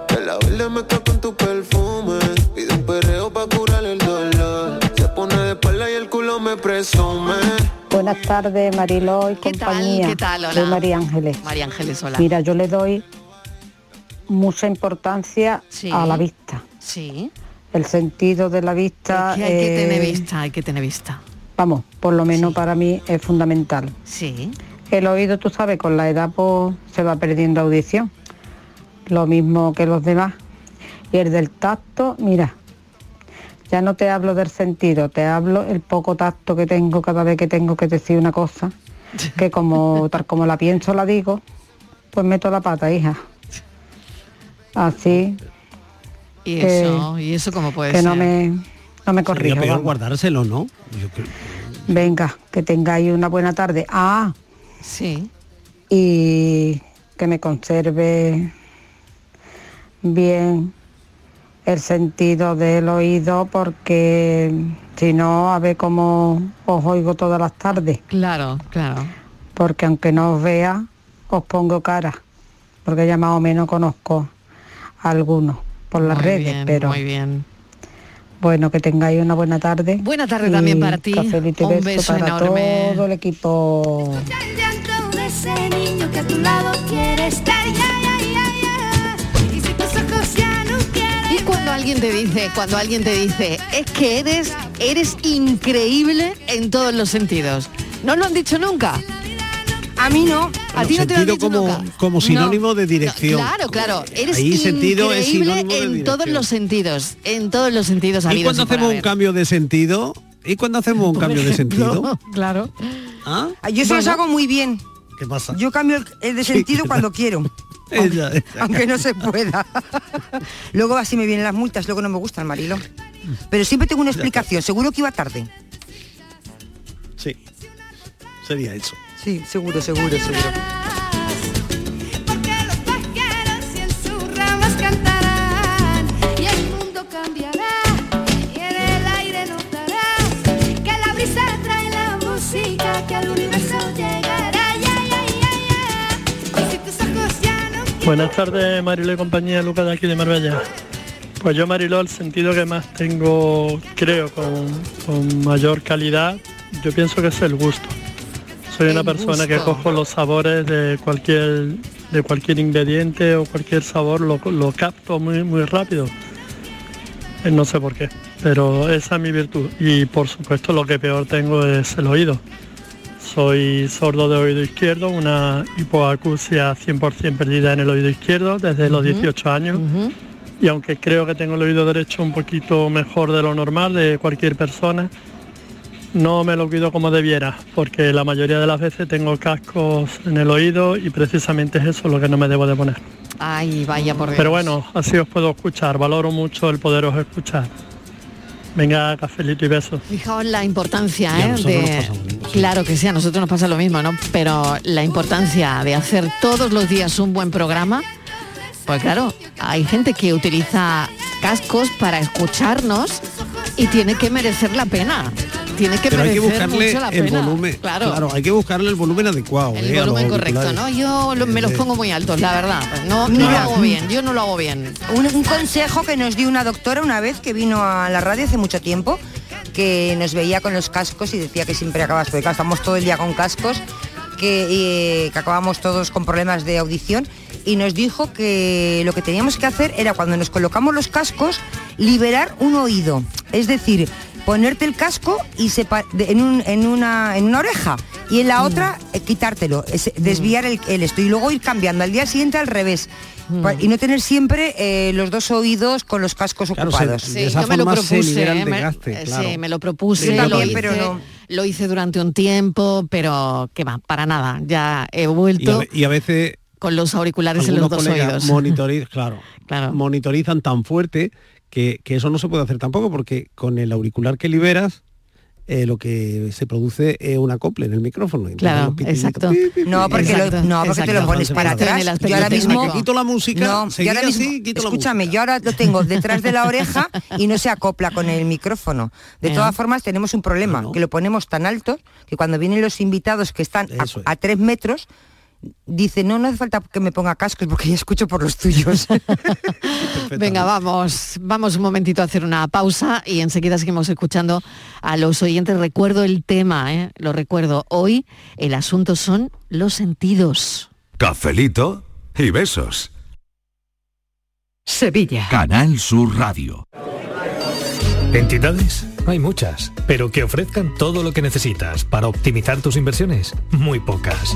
Que la verde mezcla con tu perfume. Pide un perreo pa' curar el dolor. Se pone de espalda y el culo me presume. Buenas tardes, Mariló y ¿Qué tal? compañía. ¿Qué tal? Hola. Soy María Ángeles. María Ángeles, hola. Mira, yo le doy mucha importancia Sí. a la vista. Sí. El sentido de la vista. Que hay que tener vista, hay que tener vista. Vamos, por lo menos para mí es fundamental. Sí. El oído, tú sabes, con la edad pues, se va perdiendo audición. Lo mismo que los demás. Y el del tacto, mira, ya no te hablo del sentido, te hablo el poco tacto que tengo cada vez que tengo que decir una cosa, que como tal como la pienso la digo, pues meto la pata, hija. Así Y que- eso, y eso cómo puede que ser. no me, no me Sería corrijo. peor vamos. guardárselo, ¿no? Yo creo- Venga, que tengáis una buena tarde. Ah, sí. Y que me conserve bien el sentido del oído porque si no, a ver cómo os oigo todas las tardes. Claro, claro. Porque aunque no os vea, os pongo cara. Porque ya más o menos conozco a algunos por las Muy redes, bien, pero Muy bien. bueno, que tengáis una buena tarde. Buena tarde también para ti. cafelito Un beso beso para enorme. todo el equipo. llanto de ese niño que a tu lado quiere estar. Ya, ya, ya, cuando alguien te dice, cuando alguien te dice, es que eres, eres increíble en todos los sentidos. ¿No lo han dicho nunca? A mí no. A ti no te lo han dicho como, nunca. como sinónimo de dirección. Claro, claro. Eres Ahí sentido es increíble sinónimo de en todos los sentidos. En todos los sentidos ¿Y cuando hacemos un cambio de sentido? ¿Y cuando hacemos un cambio de sentido? Claro. ¿Ah? Yo se los Bueno. hago muy bien. ¿Qué pasa? Yo cambio el, de sentido cuando quiero. Ella- Aunque no se pueda. luego así me vienen las multas, luego no me gustan, Marilo. Pero siempre tengo una explicación, seguro que iba tarde. Sí. Sería eso. Sí, seguro, seguro, seguro. Buenas tardes, Marilo y compañía, Lucas de aquí de Marbella. Pues yo, Marilo, el sentido que más tengo, creo, con, con mayor calidad, yo pienso que es el gusto. Soy una persona que cojo los sabores de cualquier de cualquier ingrediente o cualquier sabor, lo, lo capto muy, muy rápido. Eh, No sé por qué, pero esa es mi virtud. Y por supuesto lo que peor tengo es el oído. Soy sordo de oído izquierdo, una hipoacusia 100% perdida en el oído izquierdo desde los 18 años. Y aunque creo que tengo el oído derecho un poquito mejor de lo normal de cualquier persona, no me lo cuido como debiera, porque la mayoría de las veces tengo cascos en el oído y precisamente es eso lo que no me debo de poner. Ay, vaya por Dios. Pero bueno, así os puedo escuchar, valoro mucho el poderos escuchar. Venga, cafelito y besos. Fijaos la importancia Y a ¿eh? de... Claro que sí, a nosotros nos pasa lo mismo, ¿no? Pero la importancia de hacer todos los días un buen programa, pues claro, hay gente que utiliza cascos para escucharnos y tiene que merecer la pena. Tiene que Pero hay que merecer buscarle mucho la el pena. volumen. Claro. hay que buscarle el volumen adecuado. El eh, volumen correcto. ¿no? Yo lo- me los Eh, pongo muy altos, la verdad. No, lo hago bien, yo no lo hago bien. Un, un consejo que nos dio una doctora una vez que vino a la radio hace mucho tiempo, que nos veía con los cascos y decía que siempre acabas, porque claro, estamos todo el día con cascos, que, eh, que acabamos todos con problemas de audición. Y nos dijo que lo que teníamos que hacer era cuando nos colocamos los cascos, liberar un oído. Es decir, ponerte el casco y sepa- en, un- en una, en una oreja y en la otra eh, quitártelo, es- desviar el, el esto. Y luego ir cambiando. Al día siguiente al revés. Pa- Y no tener siempre eh, los dos oídos con los cascos Claro, se- ocupados. esa yo me lo propuse, ¿eh? Me- desgaste, eh, claro. sí, me lo propuse, lo, también, hice, pero no. lo hice durante un tiempo, pero qué va, para nada, ya he vuelto Y a, ve- y a veces con los auriculares en los dos oídos. monitoriz- claro, monitorizan tan fuerte que, que eso no se puede hacer tampoco porque con el auricular que liberas eh, lo que se produce es un acople en el micrófono. Claro, exacto. pi, pi, pi, No, porque, lo, no, porque te lo pones para atrás. Yo ahora mismo. Quito la música, No, yo ahora mismo, así, quito la escúchame, yo ahora lo tengo detrás de la oreja y no se acopla con el micrófono. De todas formas, tenemos un problema, que lo ponemos tan alto que cuando vienen los invitados que están a, Eso es. a tres metros, dice, no, no hace falta que me ponga cascos porque ya escucho por los tuyos. Venga, vamos, vamos un momentito a hacer una pausa y enseguida seguimos escuchando a los oyentes. Recuerdo el tema, ¿eh? lo recuerdo. Hoy el asunto son los sentidos. Cafelito y besos. Sevilla. Canal Sur Radio. ¿Entidades? Hay muchas, pero que ofrezcan todo lo que necesitas para optimizar tus inversiones, muy pocas.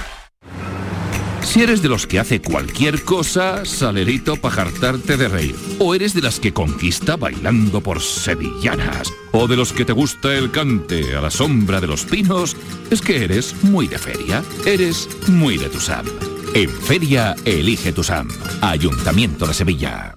Si eres de los que hace cualquier cosa, salerito para de reír. O eres de las que conquista bailando por sevillanas. O de los que te gusta el cante a la sombra de los pinos, es que eres muy de feria. Eres muy de Tusam. En feria, elige Tusam. Ayuntamiento de Sevilla.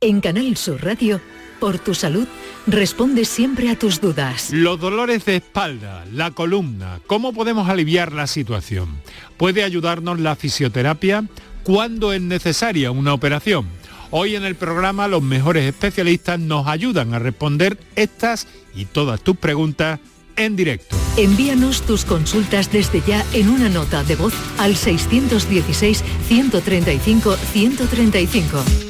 En Canal Sur Radio, por tu salud, responde siempre a tus dudas. Los dolores de espalda, la columna, ¿cómo podemos aliviar la situación? ¿Puede ayudarnos la fisioterapia? ¿Cuándo es necesaria una operación? Hoy en el programa los mejores especialistas nos ayudan a responder estas y todas tus preguntas en directo. Envíanos tus consultas desde ya en una nota de voz al 616-135-135.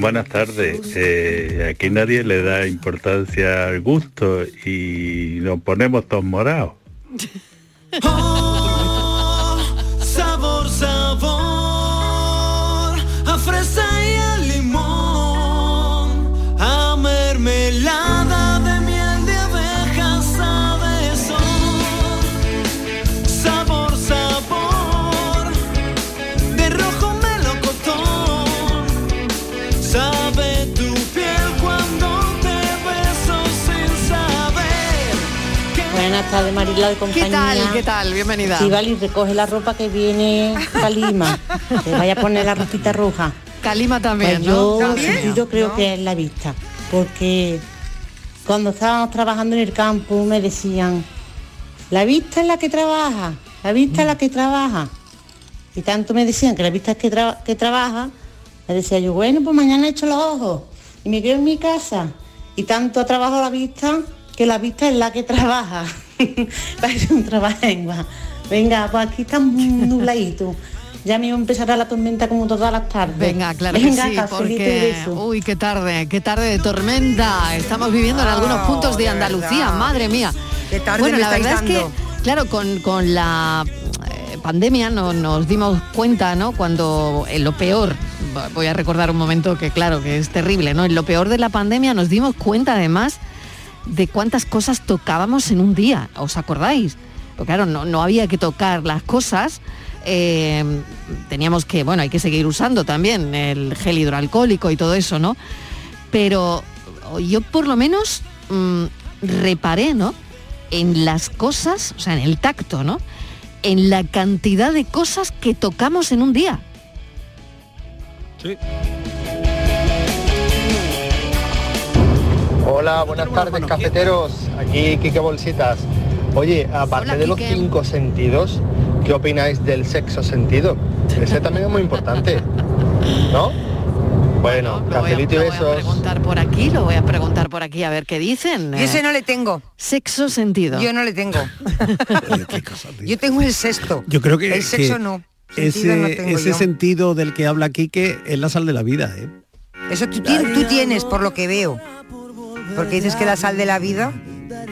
Buenas tardes. Eh, aquí nadie le da importancia al gusto y nos ponemos todos morados. Fresa Buenas tardes, Marila de compañía. ¿Qué tal? ¿Qué tal? Bienvenida. Sí, vale, y recoge la ropa que viene Calima. Te vaya a poner la ropita roja. Calima también, Pues ¿no? yo, También. yo creo que es la vista. Porque cuando estábamos trabajando en el campo me decían, la vista es la que trabaja, la vista es la que trabaja. Y tanto me decían que la vista es que, tra- que trabaja, me decía yo, bueno, pues mañana echo los ojos y me quedo en mi casa. Y tanto trabajo la vista que la vista es la que trabaja. Parece un trabajenguas. Venga, pues aquí está nubladito. Ya me empezará la tormenta como todas las tardes. Venga, claro Venga, que sí, porque uy, qué tarde, qué tarde de tormenta. Estamos viviendo en algunos puntos de Andalucía, madre mía. Qué tarde bueno, la verdad es que, claro, con, con la eh, pandemia no, nos dimos cuenta, ¿no? Cuando en lo peor, voy a recordar un momento que claro, que es terrible, ¿no? En lo peor de la pandemia nos dimos cuenta además de cuántas cosas tocábamos en un día, ¿os acordáis? Porque claro, no, no había que tocar las cosas, eh, teníamos que, bueno, hay que seguir usando también el gel hidroalcohólico y todo eso, ¿no? Pero yo por lo menos mm, reparé, ¿no? En las cosas, o sea, en el tacto, ¿no? En la cantidad de cosas que tocamos en un día. Hola, buenas tardes, cafeteros. Aquí Kike Bolsitas. Oye, aparte de los cinco sentidos, ¿qué opináis del sexo sentido? Ese también es muy importante, ¿no? Bueno, Lo voy a besos. preguntar por aquí, lo voy a preguntar por aquí a ver qué dicen. Yo ese no le tengo. Sexo sentido. Yo no le tengo. yo tengo el sexto. Yo creo que el sexo que no. Sentido Ese, no tengo ese sentido del que habla Quique es la sal de la vida, ¿eh? Eso tú tienes, por lo que veo. Porque dices que la sal de la vida,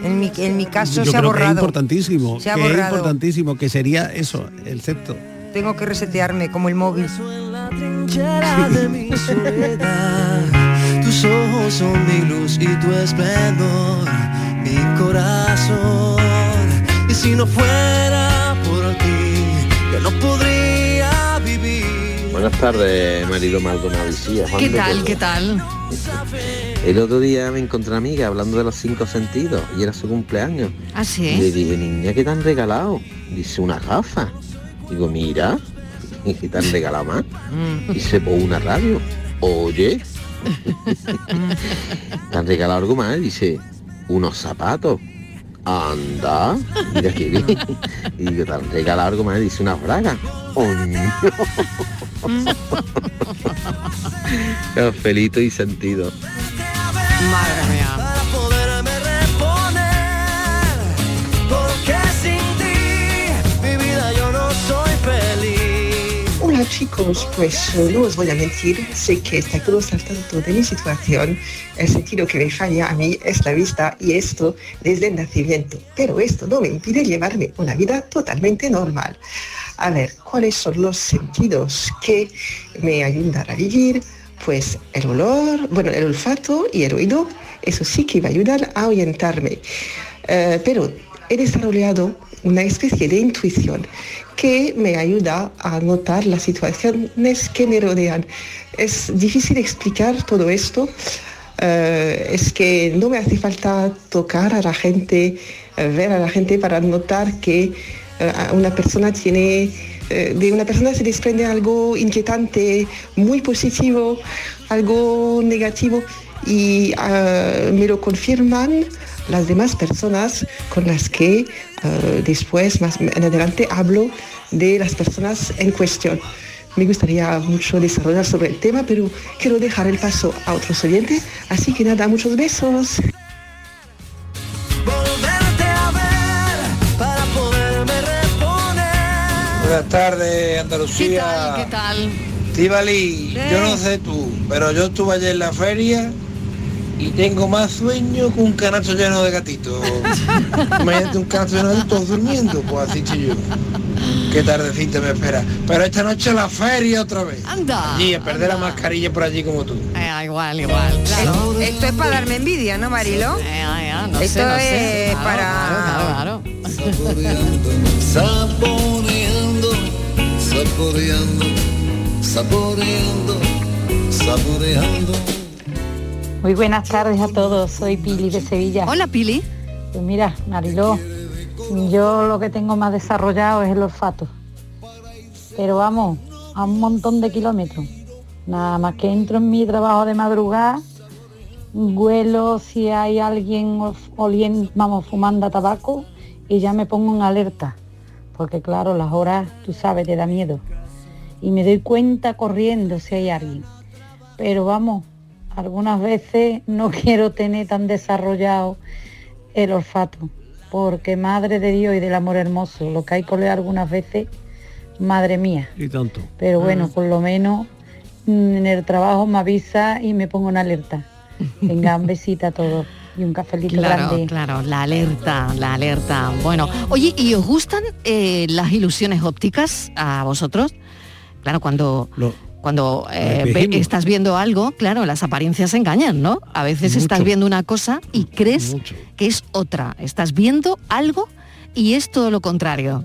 en mi, en mi caso, Yo se ha creo que es borrado. importantísimo, Se ha que es borrado. importantísimo, que sería eso, el sexto. Tengo que resetearme como el móvil. Tus ojos son mi luz y tu esplendor, mi corazón. Y si no fuera por ti, yo no podría vivir. Buenas tardes, marido Maldonado Juan ¿Qué tal? ¿Qué tal? El otro día me encontré una amiga hablando de los cinco sentidos y era su cumpleaños. ¿Ah, Le sí? dije, niña, ¿qué te han regalado? Dice, una gafa. Digo, mira, ¿y qué te han regalado más? Mm. Dice, pues una radio. Oye, ¿te han regalado algo más? Dice, unos zapatos. Anda, mira qué bien. Y digo, ¿te han regalado algo más? Dice, una braga. Coño. Cafelito y sentido. Madre mía. Para poderme reponer, porque sin ti, mi vida yo no soy feliz. Hola chicos, pues eh, no os voy a mentir, sé que está todos al tanto de mi situación. El sentido que me falla a mí es la vista y esto desde el nacimiento. Pero esto no me impide llevarme una vida totalmente normal. A ver, ¿cuáles son los sentidos que me ayudan a vivir? Pues el olor, bueno, el olfato y el oído, eso sí que me ayudan a orientarme. Eh, pero he desarrollado una especie de intuición que me ayuda a notar las situaciones que me rodean. Es difícil explicar todo esto. eh, es que no me hace falta tocar a la gente, eh, ver a la gente para notar que a una persona tiene, de una persona se desprende algo inquietante, muy positivo, algo negativo y ah, me lo confirman las demás personas con las que eh, después, más en adelante, hablo de las personas en cuestión. Me gustaría mucho desarrollar sobre el tema, pero quiero dejar el paso a otros oyentes, así que nada, muchos besos. Buenas tardes, Andalucía. ¿Qué tal? Estivali, yo no sé tú, pero yo estuve ayer en la feria y tengo más sueño que un canasto lleno de gatitos. Imagínate un canasto lleno de gatitos durmiendo, pues así yo. Qué tardecita me espera. Pero esta noche la feria otra vez. Anda. Y a perder la mascarilla por allí como tú. Eh, igual, igual. Claro. Esto es para darme envidia, ¿no, Marilo? Eh, no Esto sé, no sé. es Claro, para... claro, claro, Saboreando, saboreando, saboreando. Muy buenas tardes a todos, soy Pili de Sevilla. Hola Pili. Pues mira, Mariló, yo lo que tengo más desarrollado es el olfato. Pero vamos, a un montón de kilómetros. Nada más que entro en mi trabajo de madrugada, huelo si hay alguien oliendo, vamos, fumando tabaco y ya me pongo en alerta. Porque claro, las horas, tú sabes, te da miedo. Y me doy cuenta corriendo si hay alguien. Pero vamos, algunas veces no quiero tener tan desarrollado el olfato, porque madre de Dios y del amor hermoso, lo que hay que oler algunas veces, madre mía. Y tanto. Pero bueno, por lo menos mm, en el trabajo me avisa y me pongo en alerta. Venga, un besito a todos y un cafelito Claro, grande. claro, la alerta, la alerta. Bueno, oye, ¿y os gustan eh, las ilusiones ópticas a vosotros? Claro, cuando cuando eh, ve- estás viendo algo, claro, las apariencias engañan, ¿no? A veces estás Mucho. viendo una cosa y crees que es otra. Estás viendo algo y es todo lo contrario.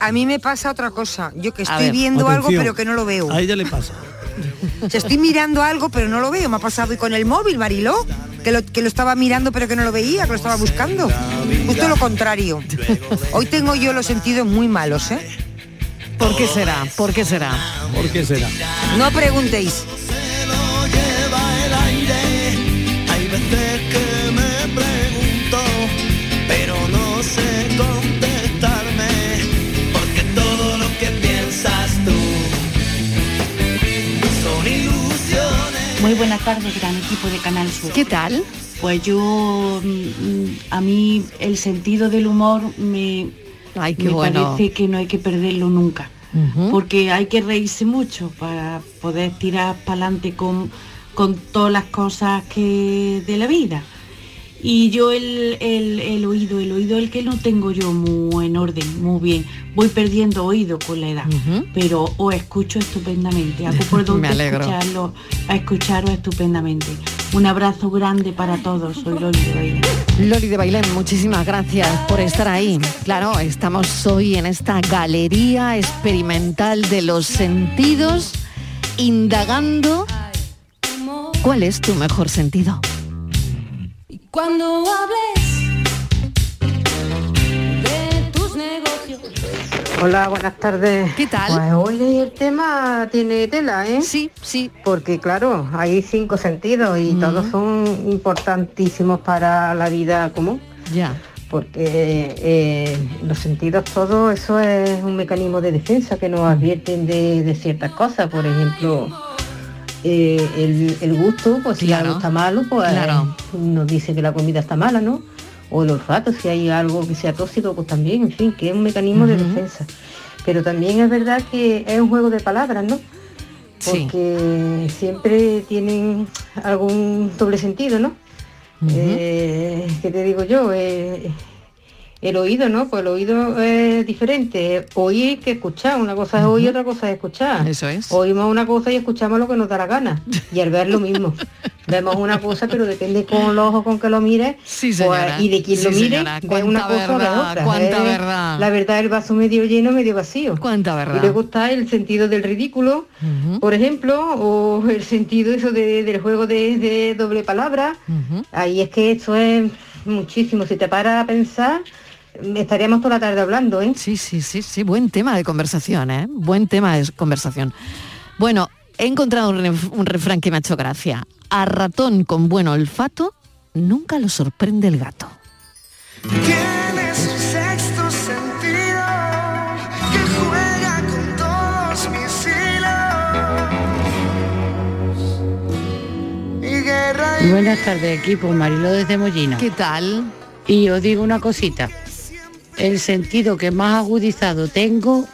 A mí me pasa otra cosa. Yo que estoy ver. viendo algo pero que no lo veo. A ella le pasa. Estoy mirando algo pero no lo veo. Me ha pasado y con el móvil, Mariló. Que lo, que lo estaba mirando pero que no lo veía, que lo estaba buscando. Justo lo contrario. Hoy tengo yo los sentidos muy malos, ¿eh? ¿Por qué será? ¿Por qué será? ¿Por qué será? No preguntéis. Gran equipo de Canal Sur. ¿Qué tal? Pues yo, mm, mm, a mí el sentido del humor me, Ay, qué me bueno. parece que no hay que perderlo nunca. Porque hay que reírse mucho para poder tirar para adelante con, con todas las cosas que de la vida. Y yo el, el- el oído, el oído el que no tengo yo muy en orden, muy bien. Voy perdiendo oído con la edad, pero os escucho estupendamente. Hago por donde escucharlo, a escucharos estupendamente. Un abrazo grande para todos. Soy Loli de Bailén. Loli de Bailén, muchísimas gracias por estar ahí. Claro, estamos hoy en esta galería experimental de los sentidos, indagando cuál es tu mejor sentido. Cuando hables de tus negocios. Hola, buenas tardes. ¿Qué tal? Pues hoy el tema tiene tela, ¿eh? Sí, sí. Porque claro, hay cinco sentidos y todos son importantísimos para la vida común. Ya. Porque eh, los sentidos todos, eso es un mecanismo de defensa que nos advierten de, de ciertas cosas. Por ejemplo, eh, el, el gusto, pues si Claro. algo está malo, pues Claro. nos dice que la comida está mala, ¿no? O el olfato, si hay algo que sea tóxico, pues también, en fin, que es un mecanismo de defensa. Pero también es verdad que es un juego de palabras, ¿no? Sí. Porque siempre tienen algún doble sentido, ¿no? Eh, ¿Qué te digo yo? Eh, el oído, ¿no? Pues el oído es diferente. Oír que escuchar. Una cosa es oír, otra cosa es escuchar. Eso es. Oímos una cosa y escuchamos lo que nos da la gana. Y al ver lo mismo. Vemos una cosa, pero depende con los ojos con que lo mires. Sí, pues, y de quien Sí, lo mire, ve una cosa o verdad, otra. cuánta Es verdad. La verdad, el vaso medio lleno, medio vacío. Cuánta verdad. Y luego está el sentido del ridículo, por ejemplo, o el sentido eso de- del juego de, de doble palabra. Ahí es que esto es muchísimo. Si te paras a pensar, estaríamos toda la tarde hablando, ¿eh? Sí, sí, sí, sí, buen tema de conversación, ¿eh? Buen tema de conversación. Bueno, he encontrado un, ref- un refrán que me ha hecho gracia. A ratón con buen olfato, nunca lo sorprende el gato. Tienes un sexto sentido que juega con todos mis hilos. Y guerra y Buenas tardes, equipo. Marilo desde Mollina. ¿Qué tal? Y os digo una cosita. El sentido que más agudizado tengo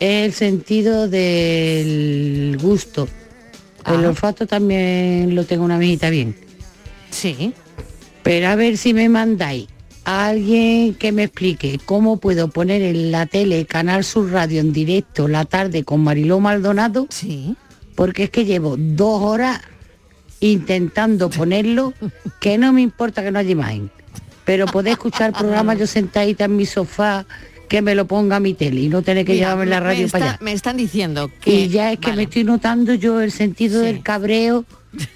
es el sentido del gusto. El Ah. olfato también lo tengo una mijita bien. Sí. Pero a ver si me mandáis a alguien que me explique cómo puedo poner en la tele Canal Sur Radio en directo la tarde con Mariló Maldonado. Sí. Porque es que llevo dos horas intentando ponerlo, que no me importa que no haya imagen. Pero poder escuchar programas yo sentadita en mi sofá, que me lo ponga a mi tele y no tener que Mira, llevarme la radio está- para allá. Me están diciendo que... Y ya es que me estoy notando yo el sentido del cabreo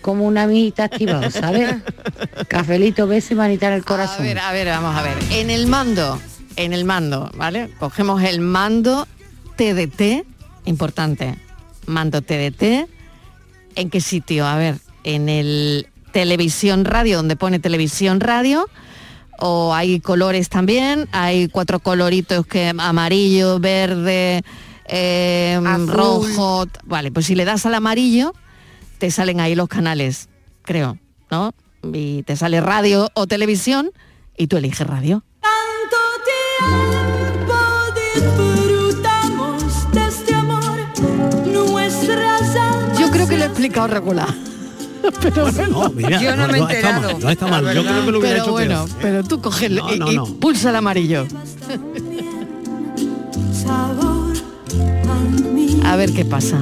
como una amiguita activado, ¿sabes? Cafelito, beso y manita en el A corazón. ver, a ver, vamos a ver. En el mando, en el mando, ¿vale? Cogemos el mando TDT, importante, mando TDT. ¿En qué sitio? A ver, en el televisión radio, donde pone televisión radio, o hay colores también, hay cuatro coloritos que amarillo, verde, eh, Azul. rojo. Vale, pues si le das al amarillo, te salen ahí los canales, creo, ¿no? Y te sale radio o televisión y tú eliges radio. tiempo disfrutamos de este amor, nuestras almas. Yo creo que lo he explicado regular. Pero bueno, No, mira, yo no, me he está mal, no está mal. Yo creo que lo hubiera pero hecho bueno, peor. pero tú coges No, y, no, y no. pulsa el amarillo. a ver qué pasa.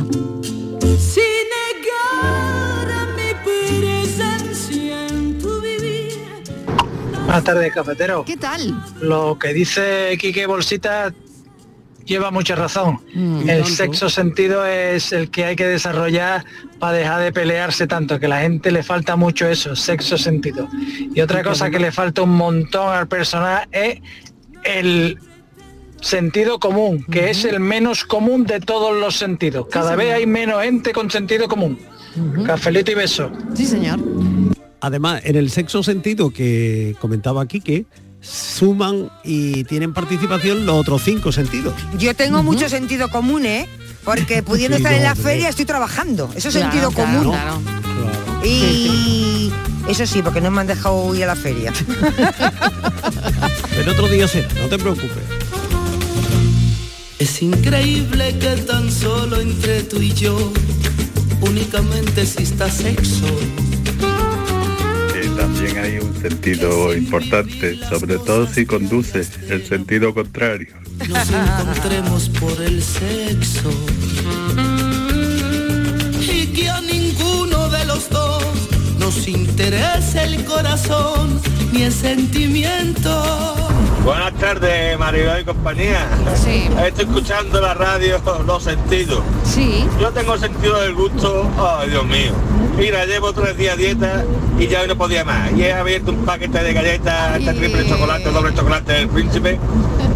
Sin negar a mi presencia en tu vivir. Buenas tardes, cafetero. ¿Qué tal? Lo que dice Quique Bolsita lleva mucha razón. Mm. el Tanto. sexo sentido es el que hay que desarrollar para dejar de pelearse tanto, que a la gente le falta mucho eso, sexo sentido. Y otra cosa que le falta un montón al personal es el sentido común, que es el menos común de todos los sentidos. Cada vez hay menos gente con sentido común. Cafelito y beso. Sí, señor. Además, en el sexo sentido que comentaba Quique, suman y tienen participación los otros cinco sentidos. Yo tengo mucho sentido común, ¿eh? Porque pudiendo Sí, estar en la hombre. feria estoy trabajando. Eso es Claro, sentido claro, común. claro. Y eso sí, porque no me han dejado ir a la feria. El otro día será, no te preocupes. Es increíble que tan solo entre tú y yo únicamente exista sexo. También hay un sentido importante, sobre todo si conduces el sentido contrario. Nos encontremos por el sexo. Y que a ninguno de los dos nos interese el corazón ni el sentimiento. Buenas tardes, Maribel y compañía. Sí. Estoy escuchando la radio Los Sentidos. Sí. Yo tengo sentido del gusto, ay Dios mío. Mira, llevo tres días dieta y ya hoy no podía más. Y he abierto un paquete de galletas, este triple chocolate, doble chocolate del príncipe.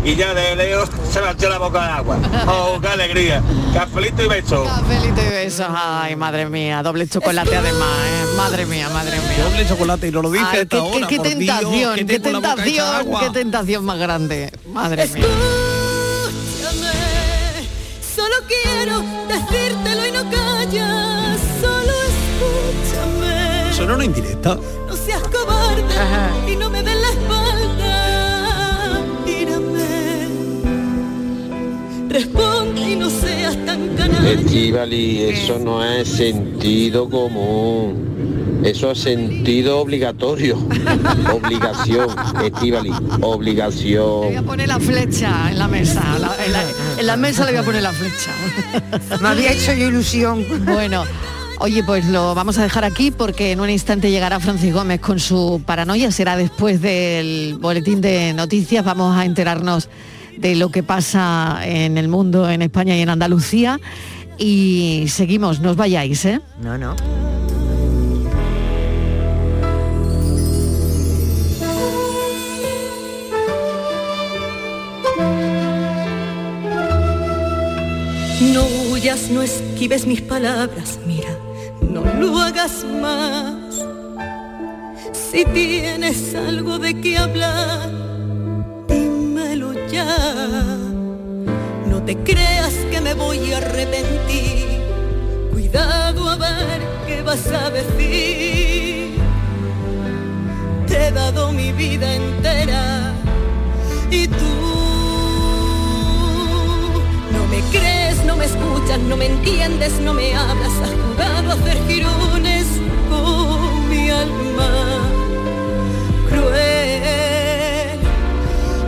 Y ya de Leo se me echó la boca de agua. Oh, qué alegría. Cafelito y beso. Cafelito y besos. Ay, madre mía, doble chocolate además, ¿eh? Madre mía, madre mía. Doble chocolate y no lo dice Ay, hasta qué, ahora, qué- qué por Dios, tentación, que qué tentación, qué tentación más grande. Madre mía. Solo quiero decírtelo y no Eso era una indirecta. No seas cobarde y no me des la espalda. Mírame. Responde y no seas tan canalla. Estivali, eso no es sentido común. Eso es sentido obligatorio. Obligación, Estivali, Le voy a obligación. poner la flecha en la mesa. la- en, la, en la mesa le voy a poner la flecha. Me había hecho yo ilusión. Bueno. Oye, pues lo vamos a dejar aquí porque en un instante llegará Francis Gómez con su paranoia. Será después del boletín de noticias. Vamos a enterarnos de lo que pasa en el mundo, en España y en Andalucía. Y seguimos, no os vayáis, ¿eh? No, no. No huyas, no esquives mis palabras, mira, no lo hagas más. Si tienes algo de qué hablar, dímelo ya. No te creas que me voy a arrepentir. Cuidado a ver qué vas a decir. Te he dado mi vida entera y tú no me crees, no me escuchas, no me entiendes, no me hablas. Has jugado a hacer girones con mi alma. Cruel,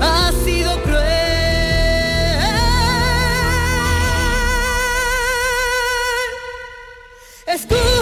ha sido cruel. Escucha